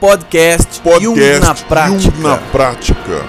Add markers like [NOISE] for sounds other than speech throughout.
Podcast, Podcast Jung na prática. Jung na prática.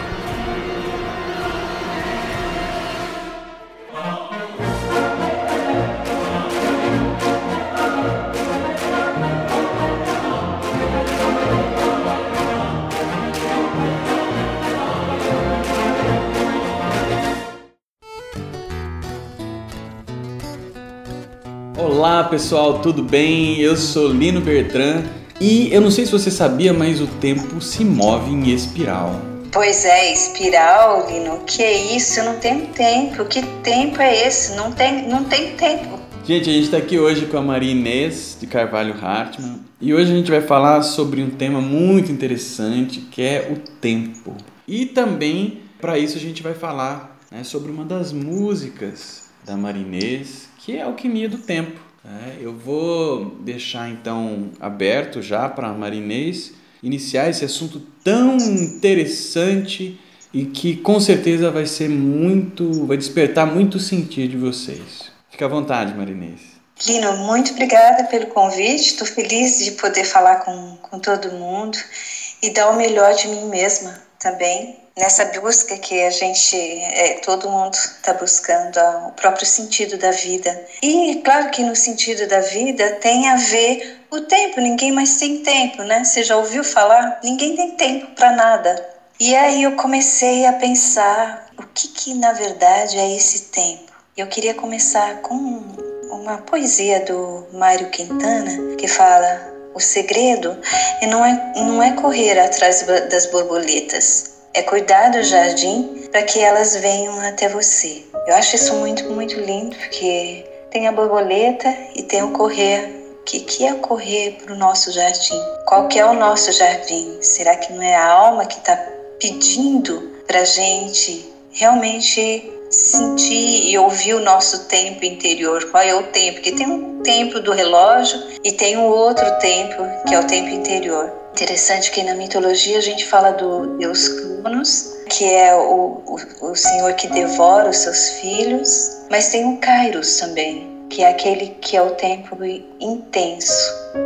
Olá pessoal, tudo bem? Eu sou Lino Bertrand e eu não sei se você sabia, mas o tempo se move em espiral. Pois é, espiral, Lino, que é isso? Eu não tenho tempo. Que tempo é esse? Não tem, não tem tempo. Gente, a gente está aqui hoje com a Maria Inês de Carvalho Hartmann e hoje a gente vai falar sobre um tema muito interessante que é o tempo. E também, para isso, a gente vai falar né, sobre uma das músicas da Maria Inês, que é Alquimia do Tempo. É, eu vou deixar então aberto já para a Marinês iniciar esse assunto tão interessante e que com certeza vai ser muito, vai despertar muito sentido de vocês. Fique à vontade, Marinês. Lino, muito obrigada pelo convite. Estou feliz de poder falar com, com todo mundo e dar o melhor de mim mesma também nessa busca que a gente, é, todo mundo está buscando o próprio sentido da vida. E claro que no sentido da vida tem a ver o tempo, ninguém mais tem tempo, né? Você já ouviu falar? Ninguém tem tempo para nada. E aí eu comecei a pensar o que que na verdade é esse tempo. Eu queria começar com uma poesia do Mário Quintana que fala o segredo não é, não é correr atrás das borboletas, é cuidar do jardim para que elas venham até você. Eu acho isso muito, muito lindo, porque tem a borboleta e tem o correr. O que, que é correr para o nosso jardim? Qual que é o nosso jardim? Será que não é a alma que está pedindo para gente realmente sentir e ouvir o nosso tempo interior. Qual é o tempo? Porque tem um tempo do relógio e tem um outro tempo que é o tempo interior. Interessante que na mitologia a gente fala do deus Cronos, que é o, o, o senhor que devora os seus filhos, mas tem o Kairos também, que é aquele que é o tempo intenso.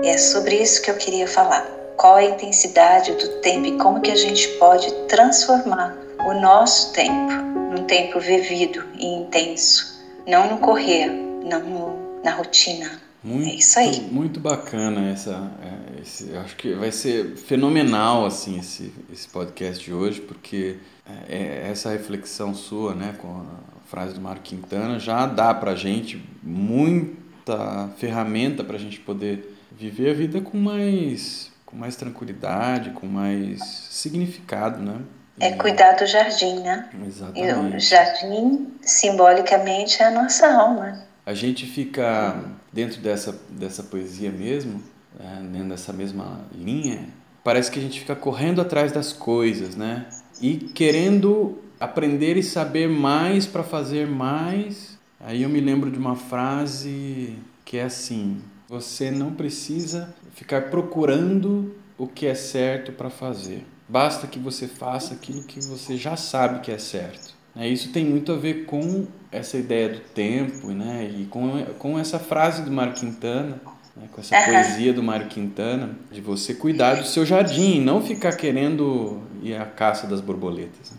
E é sobre isso que eu queria falar. Qual é a intensidade do tempo e como que a gente pode transformar o nosso tempo num tempo vivido e intenso, não no correr, não no, na rotina. Muito, é isso aí. Muito bacana essa. Esse, acho que vai ser fenomenal assim esse, esse podcast de hoje, porque é, é essa reflexão sua, né, com a frase do Mário Quintana, já dá para gente muita ferramenta para a gente poder viver a vida com mais, com mais tranquilidade, com mais significado, né? É cuidar do jardim, né? Exatamente. E o jardim, simbolicamente, é a nossa alma. A gente fica dentro dessa, dessa poesia mesmo, é, dentro dessa mesma linha, parece que a gente fica correndo atrás das coisas, né? E querendo aprender e saber mais para fazer mais. Aí eu me lembro de uma frase que é assim: você não precisa ficar procurando o que é certo para fazer. Basta que você faça aquilo que você já sabe que é certo. É, isso tem muito a ver com essa ideia do tempo né? e com, com essa frase do Mário Quintana, né? com essa uhum. poesia do Mário Quintana, de você cuidar do seu jardim e não ficar querendo ir à caça das borboletas. Né?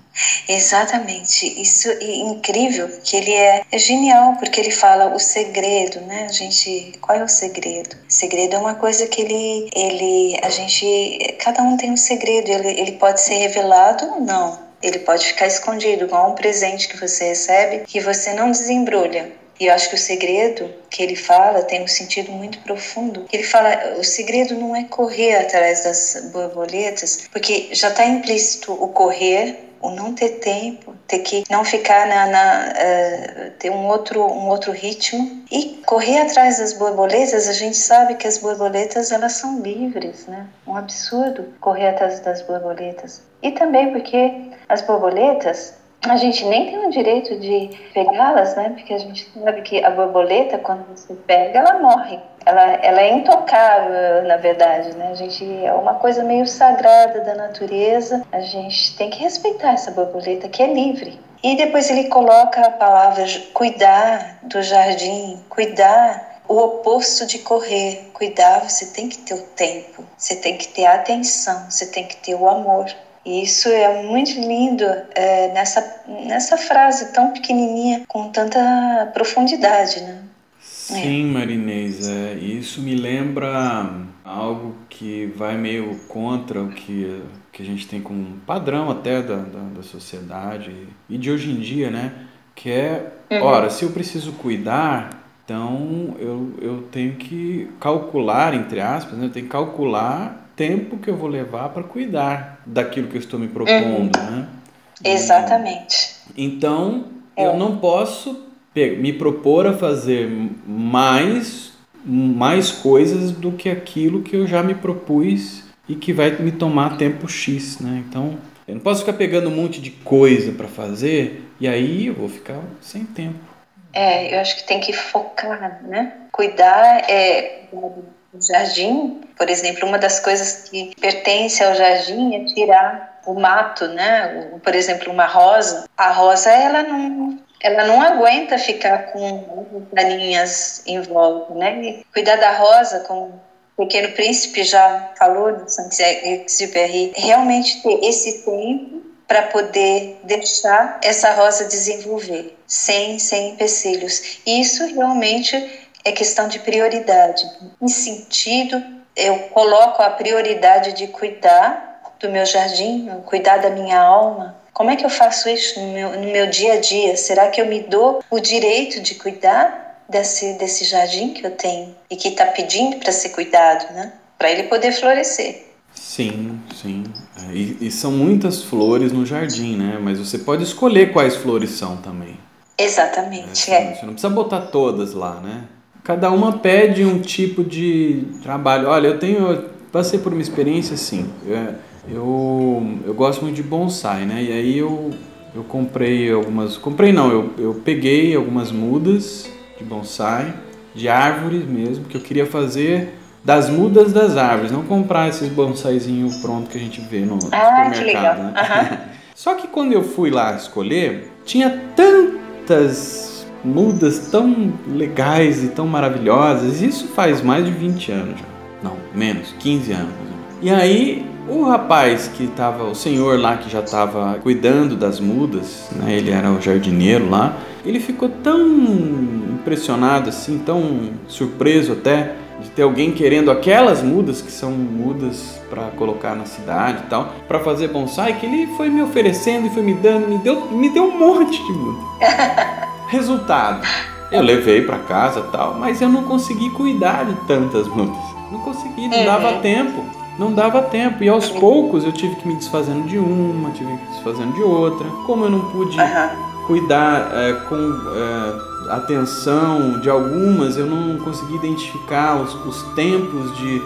Exatamente, isso é incrível que ele é, é, genial porque ele fala o segredo, né? A gente, qual é o segredo? O segredo é uma coisa que ele, ele, a gente, cada um tem um segredo, ele, ele pode ser revelado ou não. Ele pode ficar escondido, igual um presente que você recebe que você não desembrulha. E eu acho que o segredo que ele fala tem um sentido muito profundo. Ele fala, o segredo não é correr atrás das borboletas, porque já está implícito o correr o não ter tempo, ter que não ficar na, na uh, ter um outro um outro ritmo e correr atrás das borboletas. A gente sabe que as borboletas elas são livres, né? Um absurdo correr atrás das borboletas. E também porque as borboletas a gente nem tem o direito de pegá-las, né? Porque a gente sabe que a borboleta, quando você pega, ela morre. Ela, ela é intocável, na verdade, né? A gente é uma coisa meio sagrada da natureza. A gente tem que respeitar essa borboleta que é livre. E depois ele coloca a palavra cuidar do jardim, cuidar. o oposto de correr. Cuidar, você tem que ter o tempo, você tem que ter a atenção, você tem que ter o amor. E isso é muito lindo é, nessa, nessa frase tão pequenininha, com tanta profundidade, né? Sim, é. Marinês, é, isso me lembra algo que vai meio contra o que, que a gente tem como padrão até da, da, da sociedade e de hoje em dia, né? Que é, uhum. ora, se eu preciso cuidar, então eu, eu tenho que calcular, entre aspas, né? eu tenho que calcular tempo que eu vou levar para cuidar daquilo que eu estou me propondo, uhum. né? Exatamente. Então, é. eu não posso me propor a fazer mais mais coisas do que aquilo que eu já me propus e que vai me tomar tempo X, né? Então, eu não posso ficar pegando um monte de coisa para fazer e aí eu vou ficar sem tempo. É, eu acho que tem que focar, né? Cuidar é o jardim, por exemplo, uma das coisas que pertence ao jardim é tirar o mato, né? Por exemplo, uma rosa. A rosa ela não ela não aguenta ficar com galinhas em volta, né? E cuidar da rosa, como o Pequeno Príncipe já falou no Saint-Exupéry, realmente ter esse tempo para poder deixar essa rosa desenvolver, sem, sem empecilhos. Isso realmente é questão de prioridade. Em sentido, eu coloco a prioridade de cuidar do meu jardim, cuidar da minha alma, como é que eu faço isso no meu, no meu dia a dia? Será que eu me dou o direito de cuidar desse, desse jardim que eu tenho e que está pedindo para ser cuidado, né? Para ele poder florescer. Sim, sim. É, e, e, são muitas flores no jardim, né? Mas você pode escolher quais flores são também. Exatamente. É, é. Você não precisa botar todas lá, né? Cada uma pede um tipo de trabalho. Olha, eu tenho. Passei por uma experiência assim. É, eu, eu gosto muito de bonsai, né? E aí eu, eu comprei algumas. Comprei não, eu, eu peguei algumas mudas de bonsai, de árvores mesmo, que eu queria fazer das mudas das árvores, não comprar esses bonsaizinhos pronto que a gente vê no ah, supermercado. Né? Uhum. [LAUGHS] Só que quando eu fui lá escolher, tinha tantas mudas tão legais e tão maravilhosas. Isso faz mais de 20 anos já. Não, menos, 15 anos. E aí o rapaz que estava, o senhor lá que já estava cuidando das mudas, né, ele era o jardineiro lá, ele ficou tão impressionado assim, tão surpreso até de ter alguém querendo aquelas mudas que são mudas para colocar na cidade e tal, para fazer bonsai, que ele foi me oferecendo e foi me dando, me deu, me deu um monte de muda. [LAUGHS] Resultado, eu levei para casa tal, mas eu não consegui cuidar de tantas mudas. Não consegui, não dava tempo não dava tempo. E aos poucos eu tive que me desfazendo de uma, tive que me desfazendo de outra. Como eu não pude uhum. cuidar é, com é, atenção de algumas, eu não consegui identificar os, os tempos de,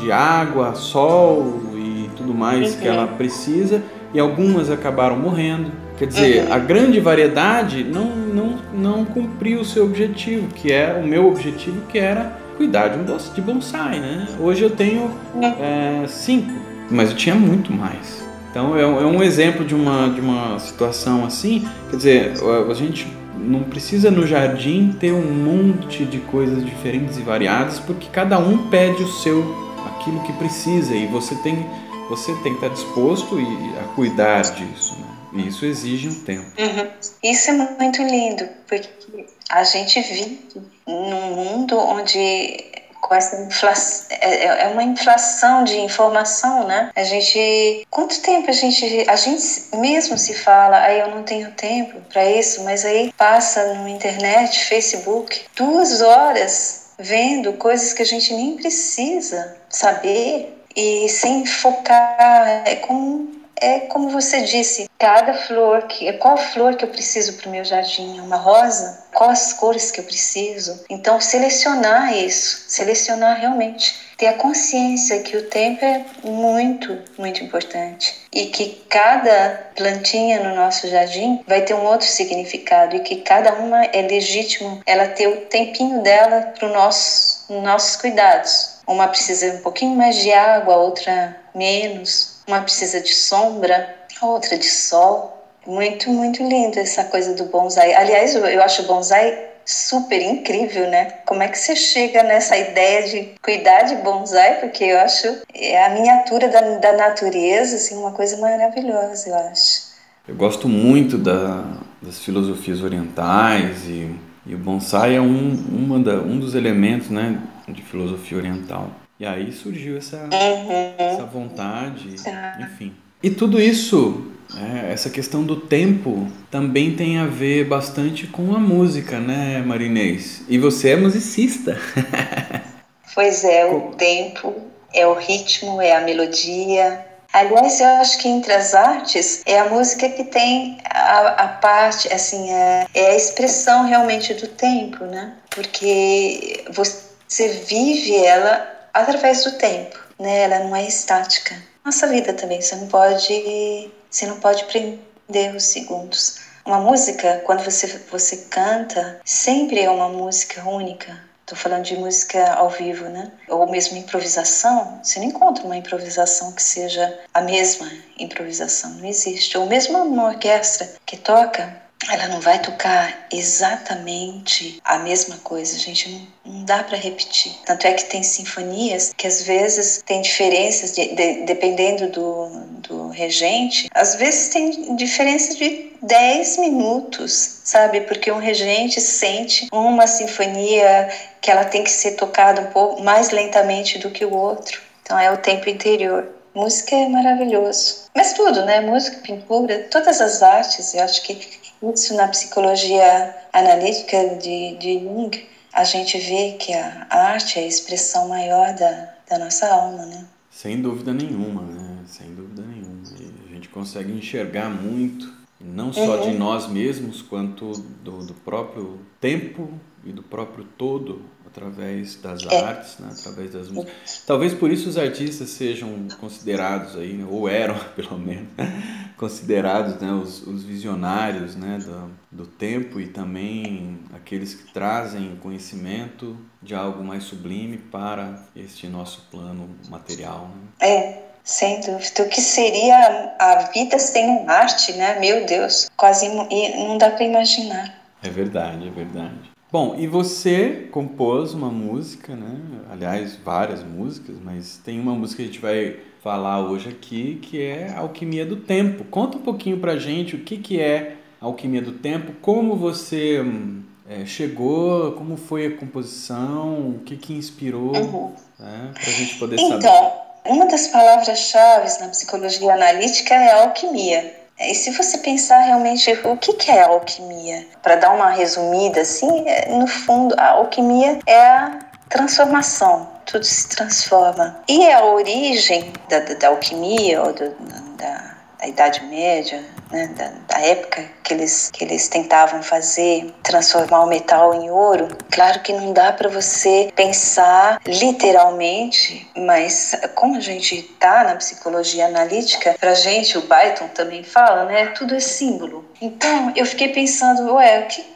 de água, sol e tudo mais uhum. que ela precisa. E algumas acabaram morrendo. Quer dizer, uhum. a grande variedade não, não, não cumpriu o seu objetivo, que é o meu objetivo, que era cuidar de um de bonsai, né? Hoje eu tenho é, cinco, mas eu tinha muito mais. Então é, é um exemplo de uma, de uma situação assim. Quer dizer, a gente não precisa no jardim ter um monte de coisas diferentes e variadas, porque cada um pede o seu, aquilo que precisa e você tem, você tem que estar disposto a cuidar disso. Né? E isso exige um tempo. Uhum. Isso é muito lindo, porque a gente vive num mundo onde com essa inflação, é, é, é uma inflação de informação, né? A gente, quanto tempo a gente, a gente mesmo se fala, aí eu não tenho tempo para isso, mas aí passa no internet, Facebook, duas horas vendo coisas que a gente nem precisa saber e sem focar, é como é como você disse, cada flor que qual flor que eu preciso para o meu jardim, uma rosa, quais as cores que eu preciso. Então selecionar isso, selecionar realmente, ter a consciência que o tempo é muito, muito importante e que cada plantinha no nosso jardim vai ter um outro significado e que cada uma é legítimo ela ter o tempinho dela para os nossos, cuidados. Uma precisa um pouquinho mais de água, outra menos uma precisa de sombra, outra de sol. Muito, muito lindo essa coisa do bonsai. Aliás, eu acho o bonsai super incrível, né? Como é que você chega nessa ideia de cuidar de bonsai? Porque eu acho é a miniatura da, da natureza, assim, uma coisa maravilhosa, eu acho. Eu gosto muito da, das filosofias orientais e, e o bonsai é um, uma da, um dos elementos, né, de filosofia oriental. E aí surgiu essa, uhum. essa vontade, tá. enfim. E tudo isso é, essa questão do tempo também tem a ver bastante com a música, né, Marinês? E você é musicista. [LAUGHS] pois é, o tempo, é o ritmo, é a melodia. Aliás, eu acho que entre as artes é a música que tem a, a parte, assim, é, é a expressão realmente do tempo, né? Porque você vive ela através do tempo, né? Ela não é estática. Nossa vida também, você não pode você não pode prender os segundos. Uma música, quando você, você canta, sempre é uma música única. Estou falando de música ao vivo, né? Ou mesmo improvisação. Você não encontra uma improvisação que seja a mesma improvisação. Não existe. Ou mesmo uma orquestra que toca ela não vai tocar exatamente a mesma coisa, gente, não, não dá para repetir. Tanto é que tem sinfonias que às vezes tem diferenças, de, de, dependendo do, do regente, às vezes tem diferença de 10 minutos, sabe? Porque um regente sente uma sinfonia que ela tem que ser tocada um pouco mais lentamente do que o outro. Então é o tempo interior. Música é maravilhoso. Mas tudo, né? Música, pintura, todas as artes, eu acho que isso na psicologia analítica de, de Jung, a gente vê que a arte é a expressão maior da, da nossa alma, né? Sem dúvida nenhuma, né? Sem dúvida nenhuma. E a gente consegue enxergar muito, não só uhum. de nós mesmos, quanto do, do próprio tempo e do próprio todo através das é. artes, né? através das músicas. Talvez por isso os artistas sejam considerados aí, né? ou eram [LAUGHS] pelo menos considerados, né? os, os visionários, né? Do, do tempo e também aqueles que trazem conhecimento de algo mais sublime para este nosso plano material. Né? É. Sem dúvida. O que seria a vida sem arte, né? Meu Deus, quase não dá para imaginar. É verdade, é verdade. Bom, e você compôs uma música, né? Aliás, várias músicas, mas tem uma música que a gente vai falar hoje aqui que é Alquimia do Tempo. Conta um pouquinho pra gente o que, que é Alquimia do Tempo, como você é, chegou, como foi a composição, o que, que inspirou, uhum. né? pra gente poder então, saber. Então, uma das palavras-chave na psicologia analítica é alquimia. E se você pensar realmente o que é alquimia, para dar uma resumida assim, é, no fundo a alquimia é a transformação, tudo se transforma. E a origem da, da, da alquimia ou do, da, da Idade Média, né, da, da, época que eles, que eles tentavam fazer, transformar o metal em ouro, claro que não dá para você pensar literalmente, mas como a gente está na psicologia analítica, para gente, o Byton também fala, né, tudo é símbolo. Então eu fiquei pensando, ué, o que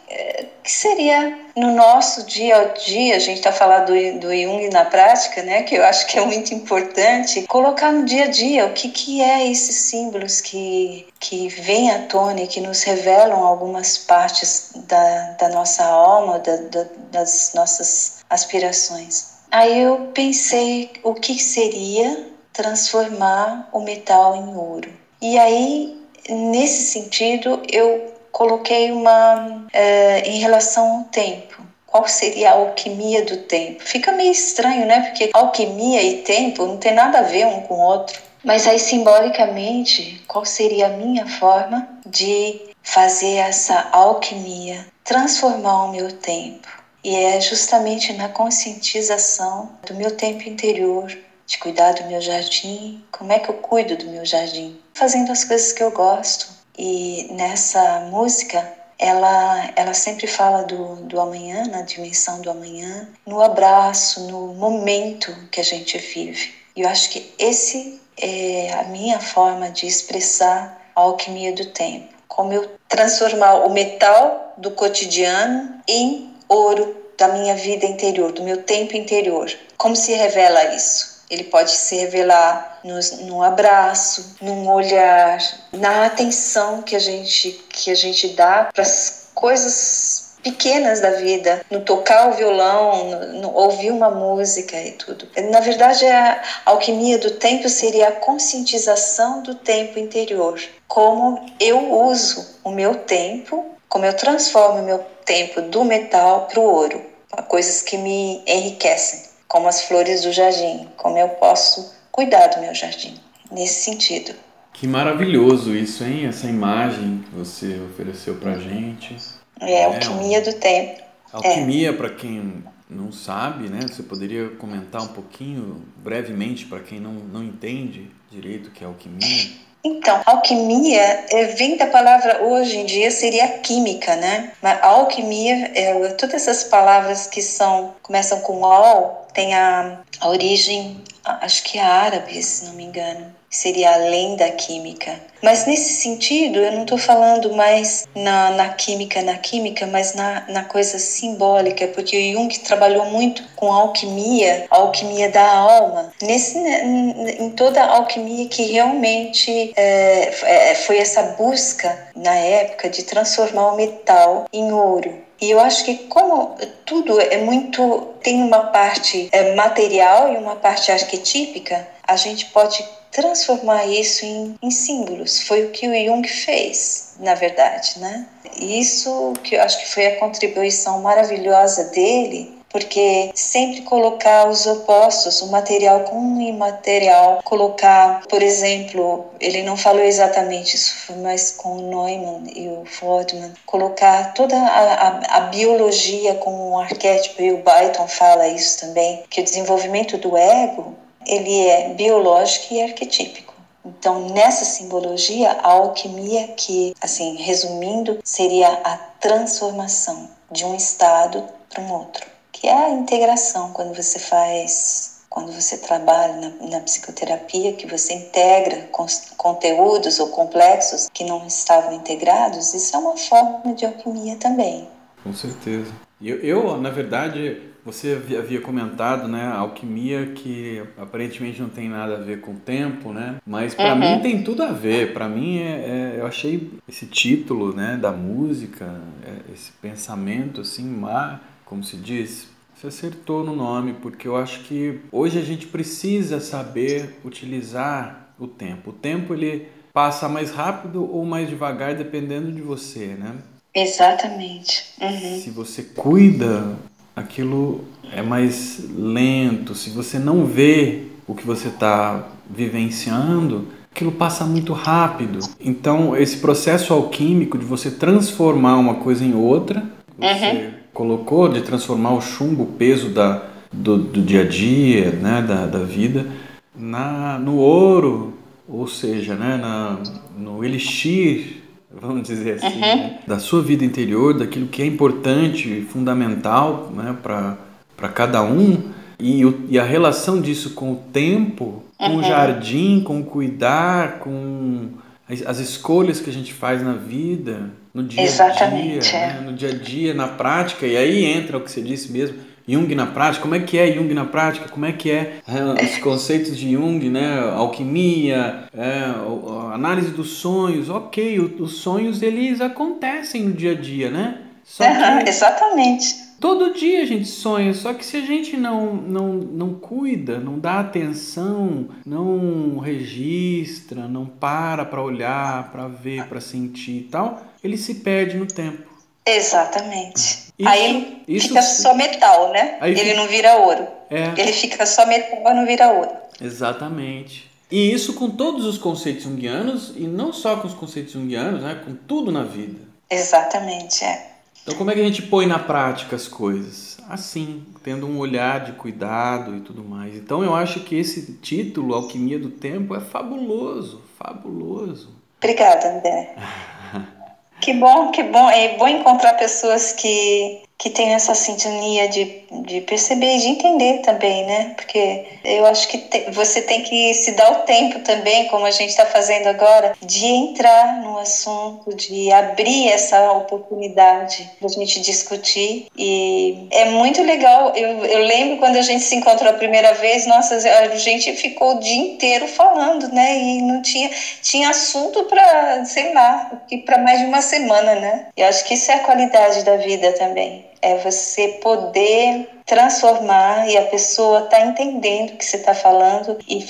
que seria no nosso dia a dia, a gente está falando do, Jung na prática, né, que eu acho que é muito importante, colocar no dia a dia o que, que é esses símbolos que, que vêm à tona e que nos revelam algumas partes da, da nossa alma, da, da, das nossas aspirações. Aí eu pensei o que seria transformar o metal em ouro. E aí, nesse sentido, eu coloquei uma é, em relação ao tempo. Qual seria a alquimia do tempo? Fica meio estranho, né? Porque alquimia e tempo não tem nada a ver um com o outro. Mas aí, simbolicamente, qual seria a minha forma de fazer essa alquimia, transformar o meu tempo? E é justamente na conscientização do meu tempo interior, de cuidar do meu jardim. Como é que eu cuido do meu jardim? Fazendo as coisas que eu gosto, e nessa música, ela, ela sempre fala do, do amanhã, na dimensão do amanhã, no abraço, no momento que a gente vive. E eu acho que esse é a minha forma de expressar a alquimia do tempo. Como eu transformar o metal do cotidiano em ouro da minha vida interior, do meu tempo interior. Como se revela isso? Ele pode se revelar nos, num abraço, num olhar, na atenção que a gente, que a gente dá para as coisas pequenas da vida, no tocar o violão, no, no ouvir uma música e tudo. Na verdade, a alquimia do tempo seria a conscientização do tempo interior. Como eu uso o meu tempo, como eu transformo o meu tempo do metal para o ouro, coisas que me enriquecem, como as flores do jardim, como eu posso cuidar do meu jardim, nesse sentido. Que maravilhoso isso, hein? Essa imagem que você ofereceu pra gente. É, é alquimia do tempo. Alquimia, é. para quem não sabe, né? Você poderia comentar um pouquinho, brevemente, para quem não, não entende direito o que é alquimia? Então, alquimia é, vem da palavra hoje em dia seria química, né? Mas alquimia, é, todas essas palavras que são começam com al, tem a, a origem, acho que é árabe, se não me engano seria além da química. Mas nesse sentido, eu não estou falando mais na, na química, na química, mas na, na coisa simbólica, porque o Jung trabalhou muito com alquimia, alquimia da alma, nesse, em toda a alquimia que realmente é, é, foi essa busca na época de transformar o metal em ouro. E eu acho que como tudo é muito tem uma parte é, material e uma parte arquetípica, a gente pode transformar isso em, em símbolos. Foi o que o Jung fez, na verdade, né? Isso que eu acho que foi a contribuição maravilhosa dele porque sempre colocar os opostos, o material com o imaterial, colocar, por exemplo, ele não falou exatamente isso, mas com o Neumann e o Fordman, colocar toda a, a, a biologia com o arquétipo, e o Byton fala isso também, que o desenvolvimento do ego ele é biológico e arquetípico. Então, nessa simbologia, a alquimia, que, assim, resumindo, seria a transformação de um estado para um outro, que é a integração quando você faz quando você trabalha na, na, psicoterapia, que você integra conteúdos ou complexos que não estavam integrados, isso é uma forma de alquimia também. Com certeza. Eu, eu na verdade, você havia comentado, né, alquimia que aparentemente não tem nada a ver com o tempo, né? Mas para uhum. mim tem tudo a ver. Para mim, é, é, eu achei esse título, né, da música, é, esse pensamento assim, mar, como se diz, você acertou no nome, porque eu acho que hoje a gente precisa saber utilizar o tempo. O tempo ele passa mais rápido ou mais devagar dependendo de você, né? Exatamente. Uhum. Se você cuida aquilo é mais lento, se você não vê o que você está vivenciando, aquilo passa muito rápido. Então, esse processo alquímico de você transformar uma coisa em outra, você uhum. Colocou de transformar o chumbo, o peso da, do, do dia a dia, né, da, da vida, na, no ouro, ou seja, né, na, no elixir vamos dizer assim, uhum. né? da sua vida interior, daquilo que é importante, fundamental né? para cada um, e, o, e a relação disso com o tempo, com uhum. o jardim, com o cuidar, com as, as, escolhas que a gente faz na vida, no dia Exatamente, a dia, né? no dia a dia, na prática, e aí entra o que você disse mesmo, Jung na prática, como é que é Jung na prática, como é que é, é os [LAUGHS] conceitos de Jung, né, alquimia, é, análise dos sonhos, ok, os sonhos eles acontecem no dia a dia, né? Uhum, exatamente. Todo dia a gente sonha, só que se a gente não, não, não cuida, não dá atenção, não registra, não para para olhar, para ver, para sentir e tal, ele se perde no tempo. Exatamente. Isso, Aí isso fica só metal, né? Ele fica... não vira ouro. É. Ele fica só metal, mas não vira ouro. Exatamente. E isso com todos os conceitos junguianos, e não só com os conceitos junguianos, né? com tudo na vida. Exatamente, é. Então, como é que a gente põe na prática as coisas? Assim, tendo um olhar de cuidado e tudo mais. Então, eu acho que esse título, Alquimia do Tempo, é fabuloso, fabuloso. Obrigada, André. [LAUGHS] Que bom, que bom. É bom encontrar pessoas que que tem essa sintonia de, de perceber e de entender também, né? Porque eu acho que te, você tem que se dar o tempo também, como a gente está fazendo agora, de entrar no assunto, de abrir essa oportunidade para a gente discutir. E é muito legal. Eu, eu lembro quando a gente se encontrou a primeira vez, nossa, a gente ficou o dia inteiro falando, né? E não tinha, tinha assunto para, sei lá, para mais de uma semana, né? E acho que isso é a qualidade da vida também é você poder transformar e a pessoa tá entendendo o que você está falando e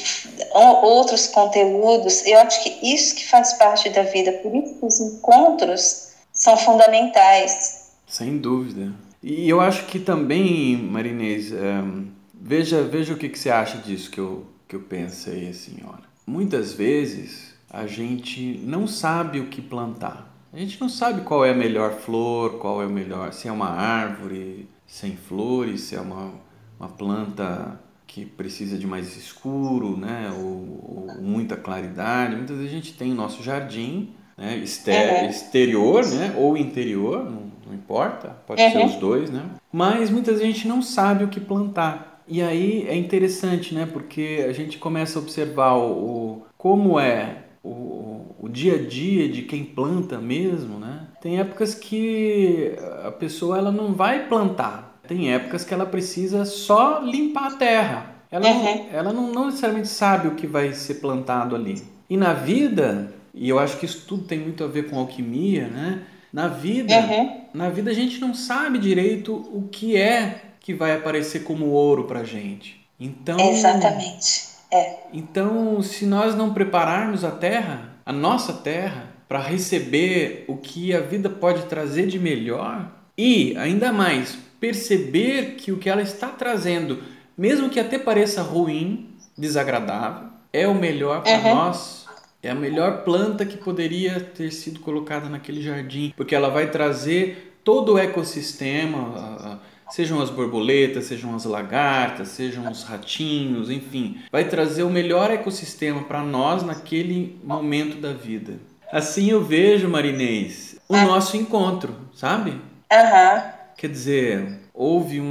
outros conteúdos. Eu acho que isso que faz parte da vida, por isso que os encontros são fundamentais. Sem dúvida. E eu acho que também, Marinês, um, veja, veja o que, que você acha disso que eu, que eu pensei assim, olha. Muitas vezes a gente não sabe o que plantar. A gente não sabe qual é a melhor flor, qual é o melhor, se é uma árvore sem flores, se é uma, uma planta que precisa de mais escuro, né, ou, ou muita claridade. Muitas vezes a gente tem o nosso jardim, né, exter exterior, né, ou interior, não, não importa, pode uhum. ser os dois, né. Mas muitas vezes a gente não sabe o que plantar. E aí é interessante, né, porque a gente começa a observar o, o como é o, o dia a dia de quem planta mesmo, né? Tem épocas que a pessoa ela não vai plantar. Tem épocas que ela precisa só limpar a terra. Ela, uhum. não, ela não, não necessariamente sabe o que vai ser plantado ali. E na vida, e eu acho que isso tudo tem muito a ver com alquimia, né? Na vida, uhum. na vida a gente não sabe direito o que é que vai aparecer como ouro pra gente. Então, Exatamente. É. Então, se nós não prepararmos a terra, a nossa terra, para receber o que a vida pode trazer de melhor e, ainda mais, perceber que o que ela está trazendo, mesmo que até pareça ruim, desagradável, é o melhor para uhum. nós. É a melhor planta que poderia ter sido colocada naquele jardim, porque ela vai trazer todo o ecossistema, Sejam as borboletas, sejam as lagartas, sejam os ratinhos, enfim, vai trazer o melhor ecossistema para nós naquele momento da vida. Assim eu vejo, Marinês, o ah. nosso encontro, sabe? Uhum. Quer dizer, houve um,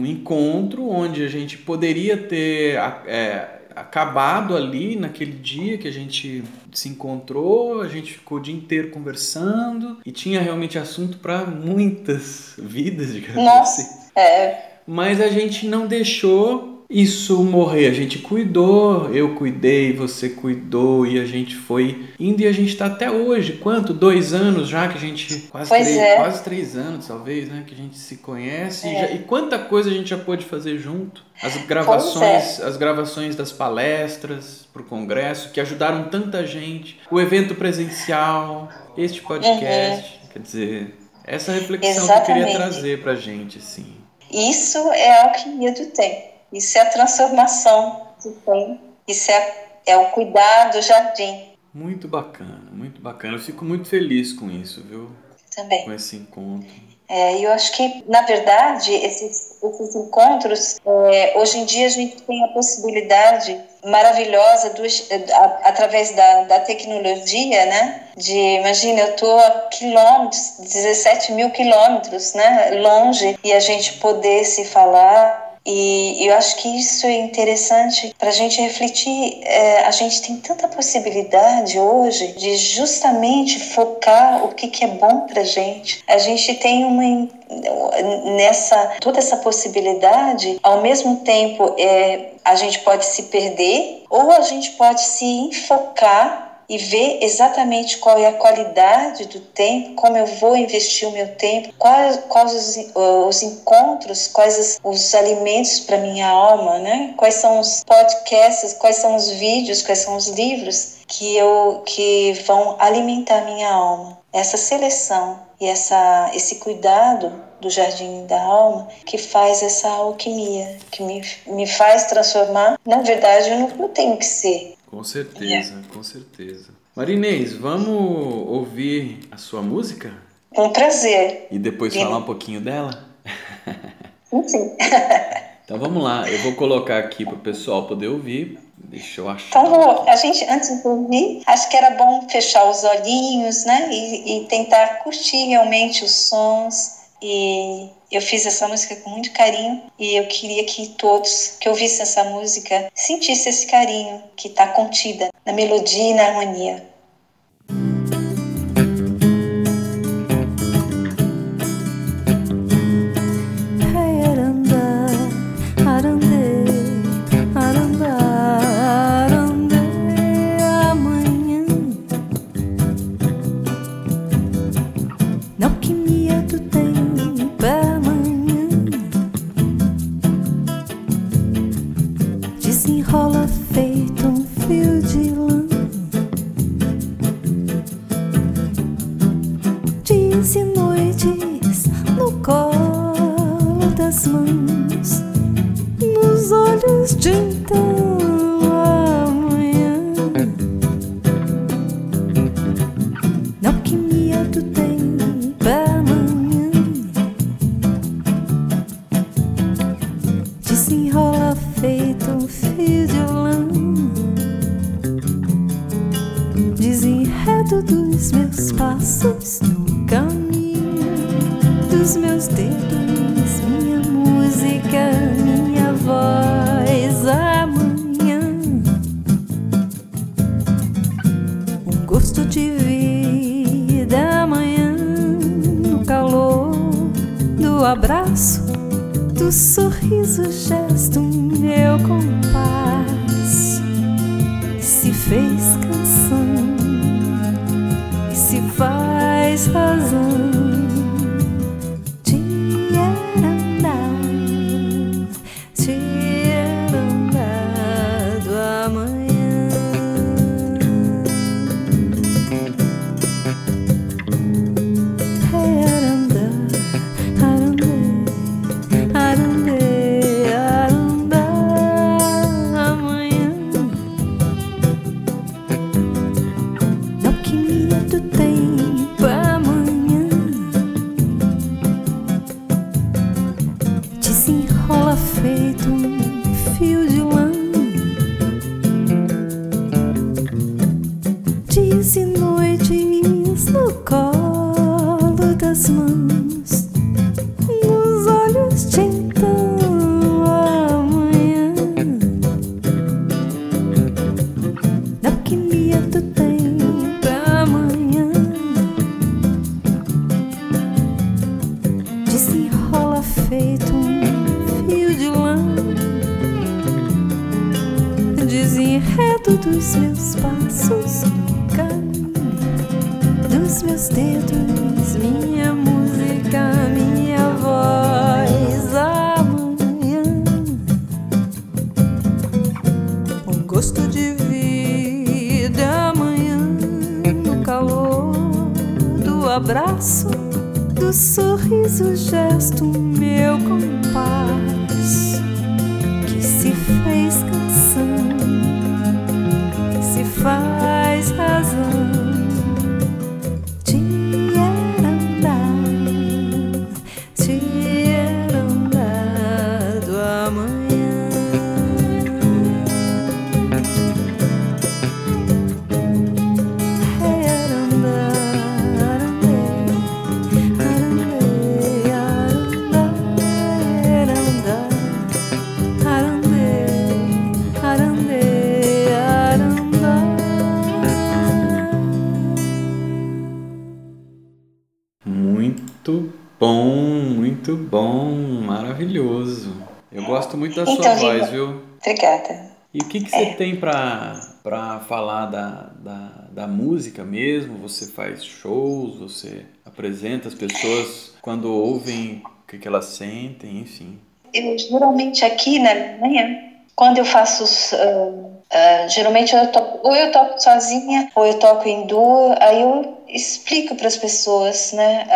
um, encontro onde a gente poderia ter é, acabado ali naquele dia que a gente se encontrou, a gente ficou o dia inteiro conversando e tinha realmente assunto para muitas [LAUGHS] vidas, digamos Nossa, assim. É. Mas a gente não deixou isso morrer. A gente cuidou, eu cuidei, você cuidou e a gente foi indo e a gente está até hoje. Quanto? Dois anos já que a gente. Quase, três, é. quase três anos, talvez, né? Que a gente se conhece. É. E, já, e, quanta coisa a gente já pôde fazer junto. As gravações, é. as gravações das palestras para o congresso que ajudaram tanta gente. O evento presencial, este podcast. Uhum. Quer dizer, essa reflexão Exatamente. que eu queria trazer pra gente, assim. Isso é a alquimia do tempo. Isso é a transformação que tem. Isso é, é o cuidado do jardim. Muito bacana, muito bacana. Eu fico muito feliz com isso, viu? Também. Com esse encontro. É, eu acho que, na verdade, esses, esses encontros, é, hoje em dia a gente tem a possibilidade maravilhosa do, a, através da, da tecnologia, né? De, imagina, eu estou a quilômetros, 17 mil quilômetros, né? Longe, e a gente poder se falar e eu acho que isso é interessante para a gente refletir. É, a gente tem tanta possibilidade hoje de justamente focar o que, que é bom para gente. A gente tem uma nessa toda essa possibilidade. Ao mesmo tempo, é, a gente pode se perder ou a gente pode se enfocar e ver exatamente qual é a qualidade do tempo, como eu vou investir o meu tempo, quais, quais os, os encontros, quais os, os alimentos para minha alma, né? Quais são os podcasts, quais são os vídeos, quais são os livros que eu que vão alimentar minha alma. Essa seleção e essa esse cuidado do jardim da alma que faz essa alquimia, que me, me faz transformar. Na verdade, eu não, não tenho que ser com certeza, é. com certeza. Marinês, vamos ouvir a sua música? Com prazer. E depois falar um pouquinho dela? [LAUGHS] Sim. [LAUGHS] então vamos lá, eu vou colocar aqui para o pessoal poder ouvir. Deixa eu achar. Então, a gente, antes de ouvir, acho que era bom fechar os olhinhos, né? E, e tentar curtir realmente os sons e eu fiz essa música com muito carinho e eu queria que todos que ouvissem essa música sentissem esse carinho que está contida na melodia e na harmonia. dias e noites no colo das mãos, nos olhos de muito da então, sua voz, viu? Obrigada. E o que, que você é. tem para falar da, da, da música mesmo? Você faz shows, você apresenta as pessoas quando ouvem o que, que elas sentem, enfim. Eu geralmente aqui na manhã, quando eu faço uh, Uh, geralmente eu toco, ou eu toco sozinha ou eu toco em duo, aí eu explico para as pessoas, né,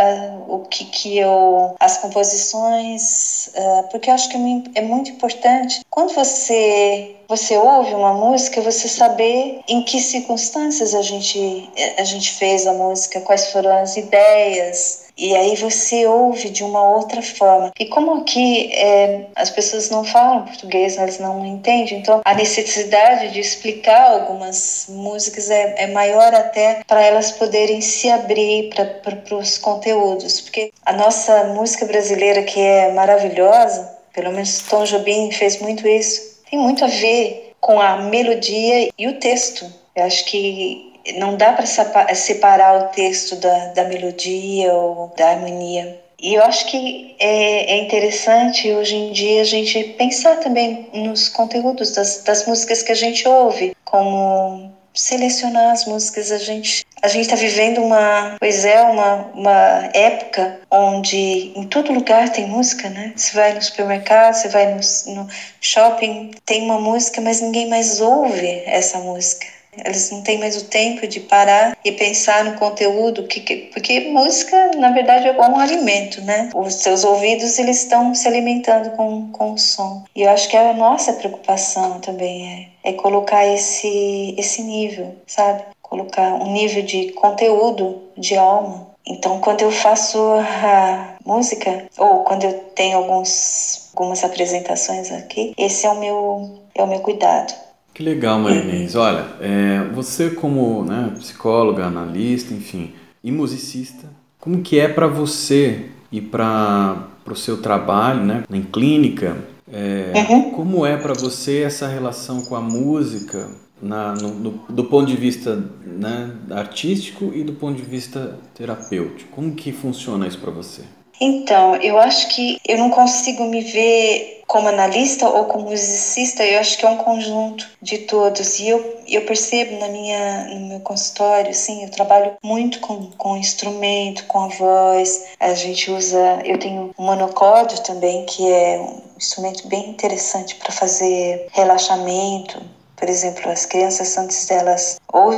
o que que eu, as composições, uh, porque eu acho que é muito importante quando você você ouve uma música, você saber em que circunstâncias a gente a gente fez a música, quais foram as ideias e aí você ouve de uma outra forma. E como aqui é, as pessoas não falam português, elas não entendem, então a necessidade de explicar algumas músicas é, é maior até para elas poderem se abrir para os conteúdos, porque a nossa música brasileira que é maravilhosa, pelo menos Tom Jobim fez muito isso, tem muito a ver com a melodia e o texto. Eu acho que não dá para separar o texto da, da melodia ou da harmonia. E eu acho que é, é, interessante hoje em dia a gente pensar também nos conteúdos das, das músicas que a gente ouve, como selecionar as músicas. A gente a gente está vivendo uma, pois é, uma, uma época onde em todo lugar tem música, né? Você vai no supermercado, você vai no, no shopping, tem uma música, mas ninguém mais ouve essa música. Eles não têm mais o tempo de parar e pensar no conteúdo, que, que, porque música, na verdade, é um alimento, né? Os seus ouvidos, eles estão se alimentando com, com o som. E eu acho que é a nossa preocupação também é, é colocar esse, esse nível, sabe? Colocar um nível de conteúdo, de alma. Então, quando eu faço a música, ou quando eu tenho alguns, algumas apresentações aqui, esse é o meu, é o meu cuidado que legal, Marinês. Olha, é, você como né, psicóloga, analista, enfim, e musicista, como que é para você e para o seu trabalho, né, em clínica, é, uhum. como é para você essa relação com a música na, no, no, do ponto de vista né, artístico e do ponto de vista terapêutico? Como que funciona isso para você? Então, eu acho que eu não consigo me ver como analista ou como musicista, eu acho que é um conjunto de todos. E eu, eu percebo na minha, no meu consultório, assim, eu trabalho muito com, com instrumento, com a voz. A gente usa, eu tenho um monocórdio também, que é um instrumento bem interessante para fazer relaxamento. Por exemplo, as crianças antes delas ou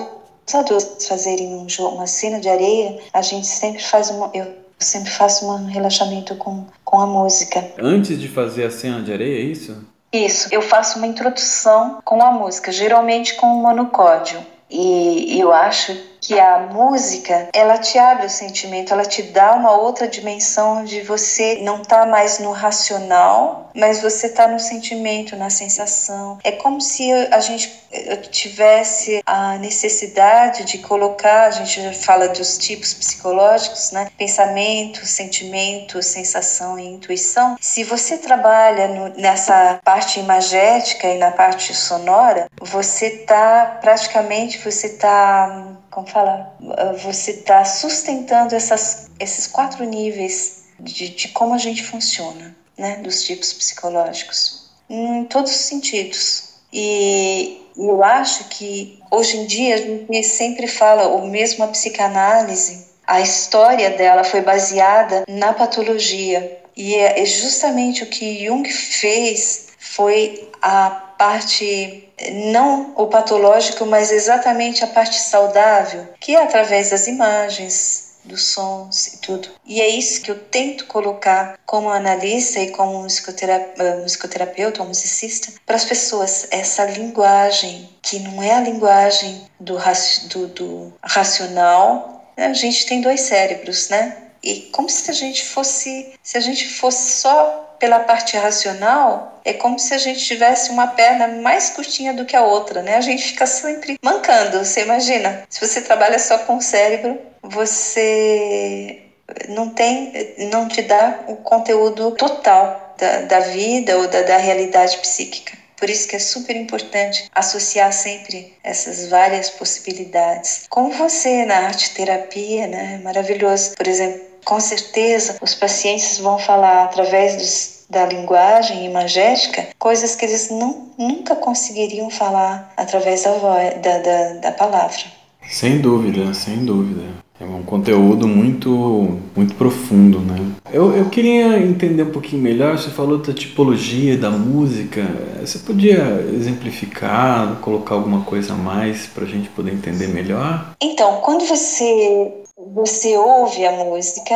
os adultos fazerem um, uma cena de areia, a gente sempre faz uma, eu eu sempre faço um relaxamento com, com a música. Antes de fazer a cena de areia, é isso? Isso, eu faço uma introdução com a música, geralmente com o monocórdio. E eu acho que a música, ela te abre o sentimento, ela te dá uma outra dimensão de você não tá mais no racional, mas você tá no sentimento, na sensação. É como se a gente tivesse a necessidade de colocar, a gente já fala dos tipos psicológicos, né? Pensamento, sentimento, sensação e intuição. Se você trabalha no, nessa parte imagética e na parte sonora, você tá praticamente, você tá como falar, você está sustentando essas, esses quatro níveis de, de como a gente funciona, né, dos tipos psicológicos, em todos os sentidos. E eu acho que hoje em dia a gente sempre fala, ou mesmo a psicanálise, a história dela foi baseada na patologia. E é, é justamente o que Jung fez foi a parte não o patológico, mas exatamente a parte saudável, que é através das imagens, dos sons e tudo. E é isso que eu tento colocar como analista e como musicoterapeuta, eh, musicoterapeuta ou musicista para as pessoas essa linguagem que não é a linguagem do, do, do racional. A gente tem dois cérebros, né? E como se a gente fosse, se a gente fosse só pela parte racional, é como se a gente tivesse uma perna mais curtinha do que a outra, né? A gente fica sempre mancando. Você imagina? Se você trabalha só com o cérebro, você não tem, não te dá o conteúdo total da, da vida ou da, da realidade psíquica. Por isso que é super importante associar sempre essas várias possibilidades. Como você na arte terapia, né? Maravilhoso. Por exemplo, com certeza os pacientes vão falar através dos, da linguagem imagética coisas que eles não, nunca conseguiriam falar através da, voz, da, da, da palavra. Sem dúvida, sem dúvida. É um conteúdo muito, muito profundo, né? Eu, eu queria entender um pouquinho melhor, você falou da tipologia da música, você podia exemplificar, colocar alguma coisa a mais para a gente poder entender melhor? Então, quando você você ouve a música,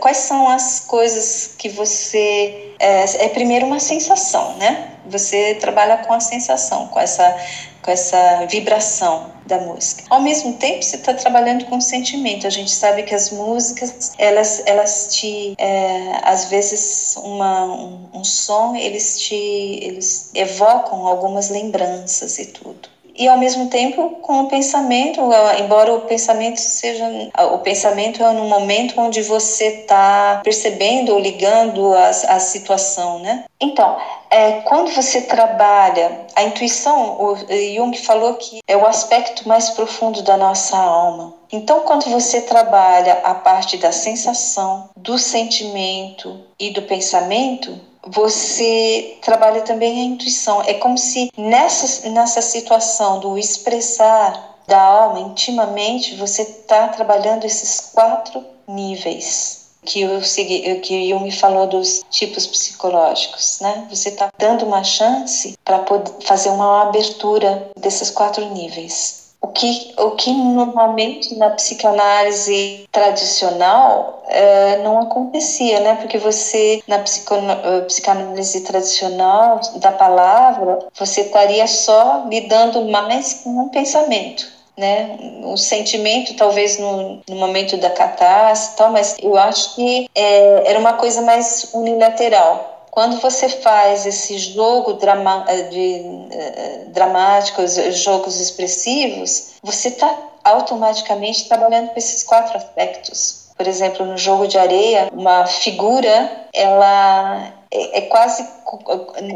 quais são as coisas que você. É, é, primeiro uma sensação, né? Você trabalha com a sensação, com essa com essa vibração da música. Ao mesmo tempo, você está trabalhando com sentimento. A gente sabe que as músicas, elas, elas te, é, às vezes, uma, um, um som, eles te, eles evocam algumas lembranças e tudo e ao mesmo tempo com o pensamento, embora o pensamento seja o pensamento é no momento onde você está percebendo ou ligando a, a situação, né? Então, é, quando você trabalha a intuição, o Jung falou que é o aspecto mais profundo da nossa alma. Então, quando você trabalha a parte da sensação, do sentimento e do pensamento, você trabalha também a intuição. É como se nessa, nessa situação do expressar da alma intimamente, você está trabalhando esses quatro níveis que o que Jung falou dos tipos psicológicos, né? Você está dando uma chance para fazer uma abertura desses quatro níveis. O que, o que normalmente na psicanálise tradicional é, não acontecia, né? Porque você, na eh, psicanálise tradicional da palavra, você estaria só lidando mais com um pensamento. Né? O sentimento, talvez no, no momento da catástrofe, mas eu acho que é, era uma coisa mais unilateral quando você faz esse jogo drama, eh, de, uh, dramático, jogos expressivos, você está automaticamente trabalhando com esses quatro aspectos. Por exemplo, no jogo de areia, uma figura, ela é, é quase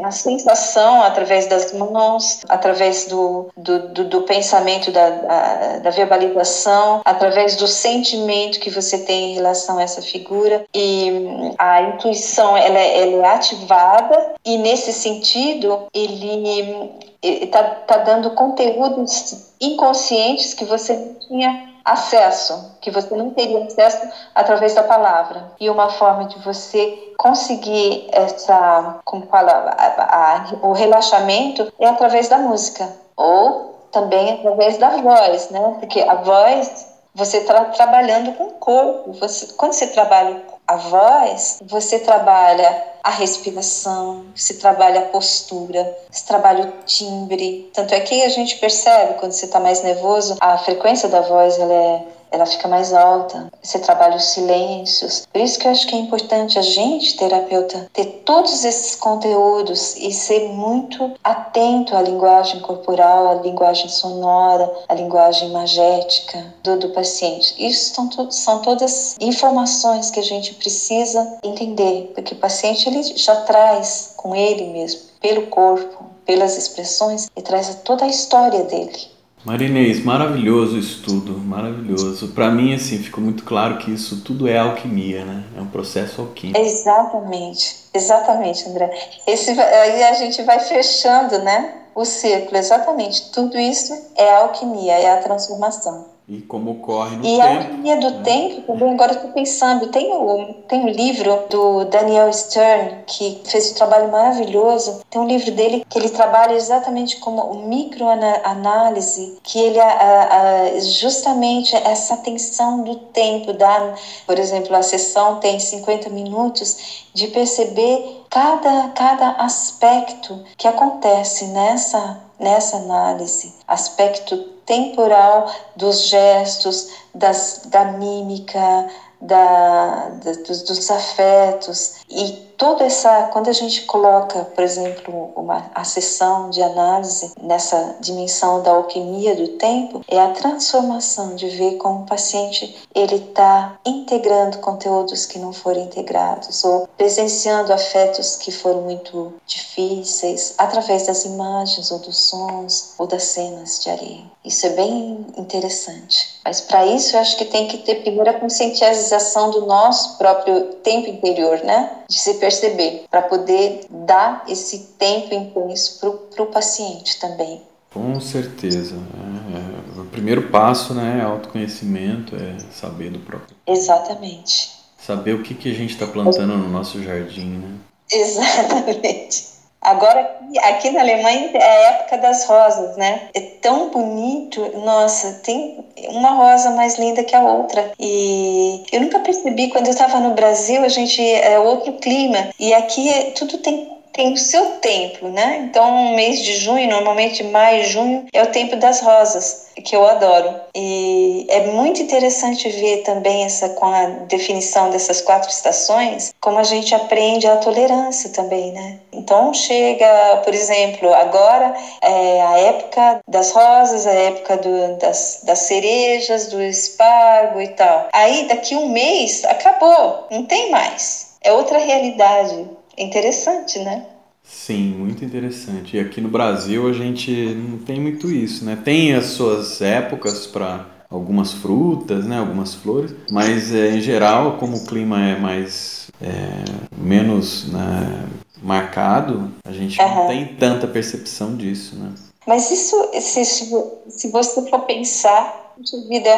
a sensação através das mãos, através do, do, do, do pensamento, da, da, da, verbalização, através do sentimento que você tem em relação a essa figura. E a intuição ela, é, ela é ativada e, nesse sentido, ele está tá dando conteúdos inconscientes que você tinha acesso, que você não teria acesso através da palavra. E uma forma de você conseguir essa, como fala, a, a, o relaxamento é através da música ou também através da voz, né? Porque a voz você está trabalhando com o corpo. Você, quando você trabalha a voz, você trabalha a respiração, você trabalha a postura, você trabalha o timbre. Tanto é que a gente percebe quando você está mais nervoso, a frequência da voz ela é ela fica mais alta. Você trabalha os silêncios. Por isso que eu acho que é importante a gente, terapeuta, ter todos esses conteúdos e ser muito atento à linguagem corporal, à linguagem sonora, à linguagem magética do, do paciente. Isso são, são todas informações que a gente precisa entender, porque o paciente ele já traz com ele mesmo, pelo corpo, pelas expressões, e traz toda a história dele. Marinês, maravilhoso isso tudo, maravilhoso. Para mim, assim, ficou muito claro que isso tudo é alquimia, né? É um processo alquímico. Exatamente, exatamente, André. Esse, aí a gente vai fechando, né? O círculo, exatamente. Tudo isso é alquimia, é a transformação. E como ocorre no e tempo. E a alquimia do né? tempo também, agora estou pensando, tem o, tem um livro do Daniel Stern, que fez um trabalho maravilhoso. Tem um livro dele que ele trabalha exatamente como o microanálise, que ele, a, a, justamente essa atenção do tempo, da, por exemplo, a sessão tem 50 minutos, de perceber cada, cada aspecto que acontece nessa, nessa análise, aspecto temporal dos gestos, das, da mímica, da, da dos, dos, afetos e toda essa quando a gente coloca por exemplo uma a sessão de análise nessa dimensão da alquimia do tempo é a transformação de ver como o paciente ele está integrando conteúdos que não foram integrados ou presenciando afetos que foram muito difíceis através das imagens ou dos sons ou das cenas de areia. Isso é bem interessante. Mas para isso eu acho que tem que ter primeiro a conscientização do nosso próprio tempo interior né de se perceber, para poder dar esse tempo intenso para o paciente também. Com certeza. É, é, o primeiro passo né, é autoconhecimento, é saber do próprio. Exatamente. Saber o que, que a gente está plantando no nosso jardim, né? Exatamente. Agora, aqui na Alemanha é a época das rosas, né? É tão bonito, nossa, tem uma rosa mais linda que a outra. E eu nunca percebi, quando eu estava no Brasil, a gente é outro clima. E aqui é, tudo tem tem o seu tempo, né? Então, mês de junho, normalmente maio, junho, é o tempo das rosas, que eu adoro. E é muito interessante ver também essa com a definição dessas quatro estações, como a gente aprende a tolerância também, né? Então, chega, por exemplo, agora é a época das rosas, a época do, das, das cerejas, do espargo e tal. Aí, daqui um mês, acabou, não tem mais. É outra realidade. Interessante, né? Sim, muito interessante. E aqui no Brasil a gente não tem muito isso, né? Tem as suas épocas para algumas frutas, né? Algumas flores, mas é, em geral, como o clima é mais é, menos né, marcado, a gente uhum. não tem tanta percepção disso, né? Mas isso, se, se você for pensar, vida,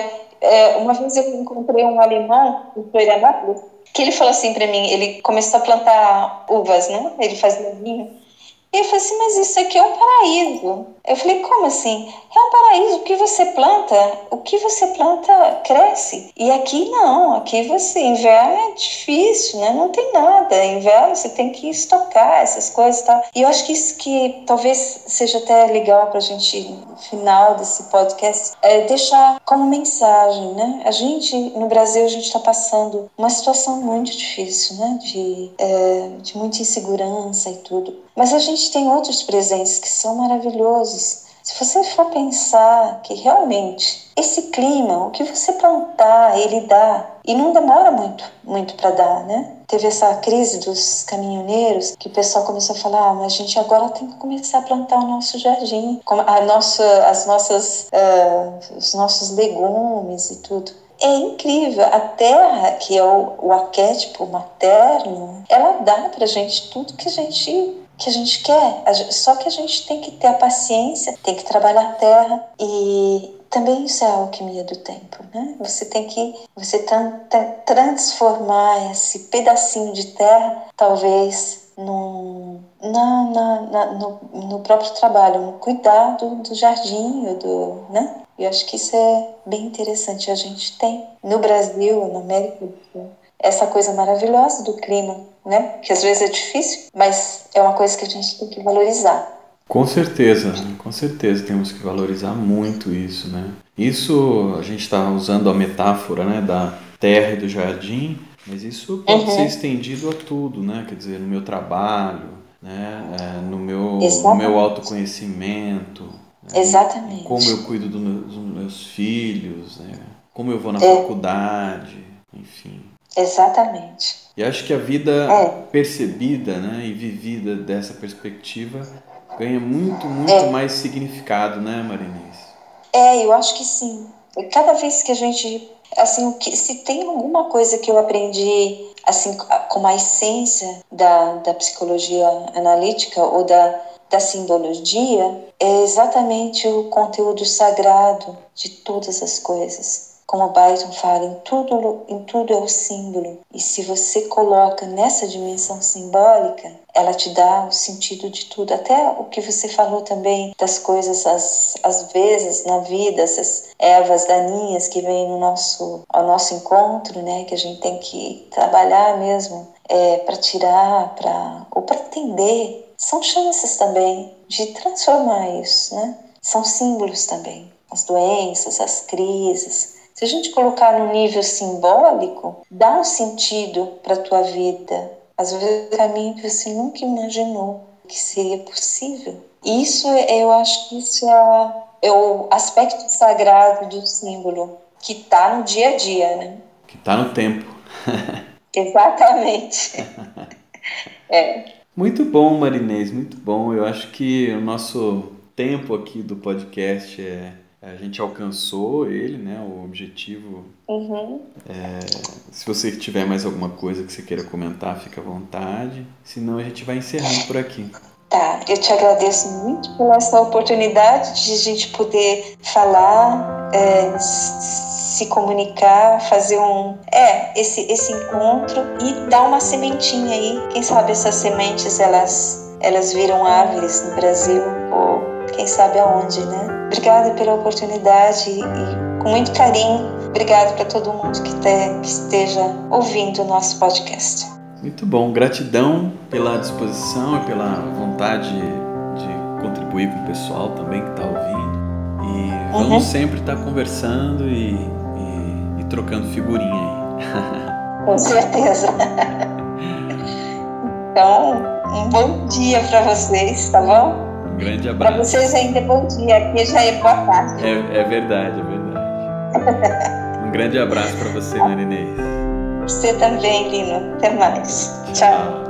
é, uma vez eu encontrei um alemão em Florianópolis que ele falou assim para mim, ele começou a plantar uvas, né? Ele fazia vinho. E eu falei assim, mas isso aqui é um paraíso. Eu falei, como assim? É um paraíso. O que você planta, o que você planta cresce. E aqui não, aqui você, inverno é difícil, né? Não tem nada. Inverno você tem que estocar essas coisas e tal. E eu acho que isso que talvez seja até legal pra gente, no final desse podcast, é deixar como mensagem, né? A gente, no Brasil, a gente está passando uma situação muito difícil, né? De, é, de muita insegurança e tudo. Mas a gente tem outros presentes que são maravilhosos. Se você for pensar que realmente esse clima, o que você plantar, ele dá e não demora muito, muito para dar, né? Teve essa crise dos caminhoneiros que o pessoal começou a falar, ah, mas a gente agora tem que começar a plantar o nosso jardim, a nossa, as nossas, uh, os nossos legumes e tudo. É incrível. A terra, que é o, o arquétipo materno, ela dá para gente tudo que a gente que a gente quer. Só que a gente tem que ter a paciência, tem que trabalhar a terra e também isso é a alquimia do tempo, né? Você tem que você tra transformar esse pedacinho de terra, talvez no, na, na, na, no, no próprio trabalho, no cuidado do jardim, do, né? Eu acho que isso é bem interessante. A gente tem no Brasil, na América do Sul, essa coisa maravilhosa do clima, né? Que às vezes é difícil, mas é uma coisa que a gente tem que valorizar. Com certeza, com certeza temos que valorizar muito isso, né? Isso a gente está usando a metáfora, né, da terra e do jardim, mas isso pode uhum. ser estendido a tudo, né? Quer dizer, no meu trabalho, né, é, no meu, no meu autoconhecimento, né? Exatamente. Como eu cuido do meu, dos meus filhos, né? Como eu vou na é. faculdade, enfim. Exatamente. E acho que a vida é. percebida né, e vivida dessa perspectiva ganha muito, muito é. mais significado, né, Marinês? É, eu acho que sim. Cada vez que a gente, assim, se tem alguma coisa que eu aprendi, assim, como a essência da, da psicologia analítica ou da, da simbologia, é exatamente o conteúdo sagrado de todas as coisas como Byron fala, em tudo, em tudo é o símbolo. E se você coloca nessa dimensão simbólica, ela te dá o sentido de tudo. Até o que você falou também das coisas, às, às vezes, na vida, essas ervas daninhas que vêm no nosso, ao nosso encontro, né? Que a gente tem que trabalhar mesmo é, para tirar, pra, ou para entender. São chances também de transformar isso, né? São símbolos também. As doenças, as crises, se a gente colocar no nível simbólico, dá um sentido para a tua vida. Às vezes, um caminho que você nunca imaginou que seria possível. Isso, eu acho que isso é, é o aspecto sagrado do símbolo, que está no dia a dia, né? Que está no tempo. [LAUGHS] Exatamente. [LAUGHS] é. Muito bom, Marinês, muito bom. Eu acho que o nosso tempo aqui do podcast é a gente alcançou ele, né? O objetivo. Uhum. É, se você tiver mais alguma coisa que você queira comentar, fica à vontade. Senão a gente vai encerrando por aqui. Tá, eu te agradeço muito pela essa oportunidade de a gente poder falar, é, se comunicar, fazer um. É, esse, esse encontro e dar uma sementinha aí. Quem sabe essas sementes elas, elas viram árvores no Brasil ou quem sabe aonde, né? Obrigada pela oportunidade e, com muito carinho, obrigado para todo mundo que, te, que esteja ouvindo o nosso podcast. Muito bom, gratidão pela disposição e pela vontade de contribuir com o pessoal também que está ouvindo. E vamos uhum. sempre estar tá conversando e, e, e trocando figurinha aí. [LAUGHS] Com certeza. Então, um bom dia para vocês, tá bom? Um grande abraço. Para vocês ainda é bom dia, aqui já é boa tarde. É, é verdade, é verdade. um grande abraço para você, Marinês. Você também, Lino. Até mais. Tchau.